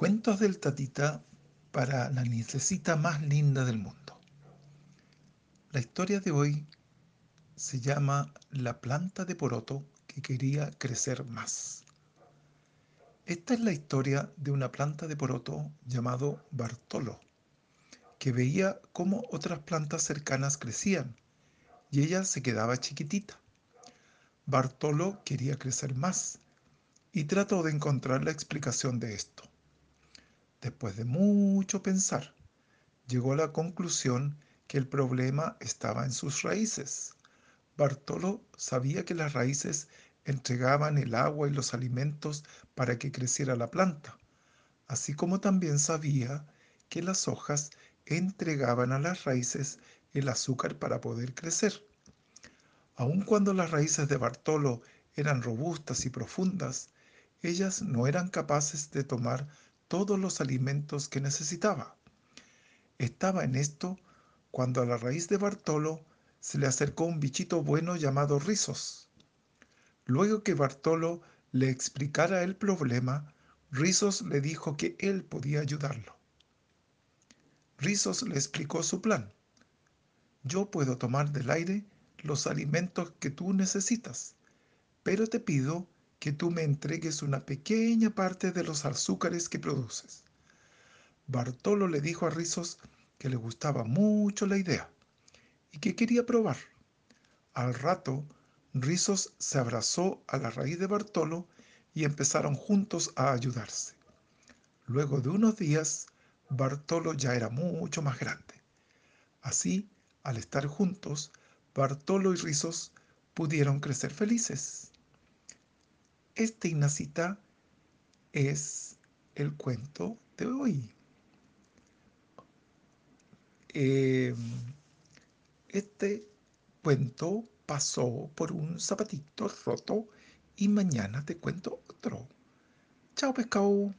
Cuentos del Tatita para la nietecita más linda del mundo. La historia de hoy se llama La planta de poroto que quería crecer más. Esta es la historia de una planta de poroto llamado Bartolo, que veía cómo otras plantas cercanas crecían y ella se quedaba chiquitita. Bartolo quería crecer más y trató de encontrar la explicación de esto. Después de mucho pensar, llegó a la conclusión que el problema estaba en sus raíces. Bartolo sabía que las raíces entregaban el agua y los alimentos para que creciera la planta, así como también sabía que las hojas entregaban a las raíces el azúcar para poder crecer. Aun cuando las raíces de Bartolo eran robustas y profundas, ellas no eran capaces de tomar todos los alimentos que necesitaba. Estaba en esto cuando a la raíz de Bartolo se le acercó un bichito bueno llamado Rizos. Luego que Bartolo le explicara el problema, Rizos le dijo que él podía ayudarlo. Rizos le explicó su plan. Yo puedo tomar del aire los alimentos que tú necesitas, pero te pido que tú me entregues una pequeña parte de los azúcares que produces. Bartolo le dijo a Rizos que le gustaba mucho la idea y que quería probar. Al rato, Rizos se abrazó a la raíz de Bartolo y empezaron juntos a ayudarse. Luego de unos días, Bartolo ya era mucho más grande. Así, al estar juntos, Bartolo y Rizos pudieron crecer felices. Este, Ignacita, es el cuento de hoy. Em, este cuento pasó por un zapatito roto y mañana te cuento otro. Chao, pescado.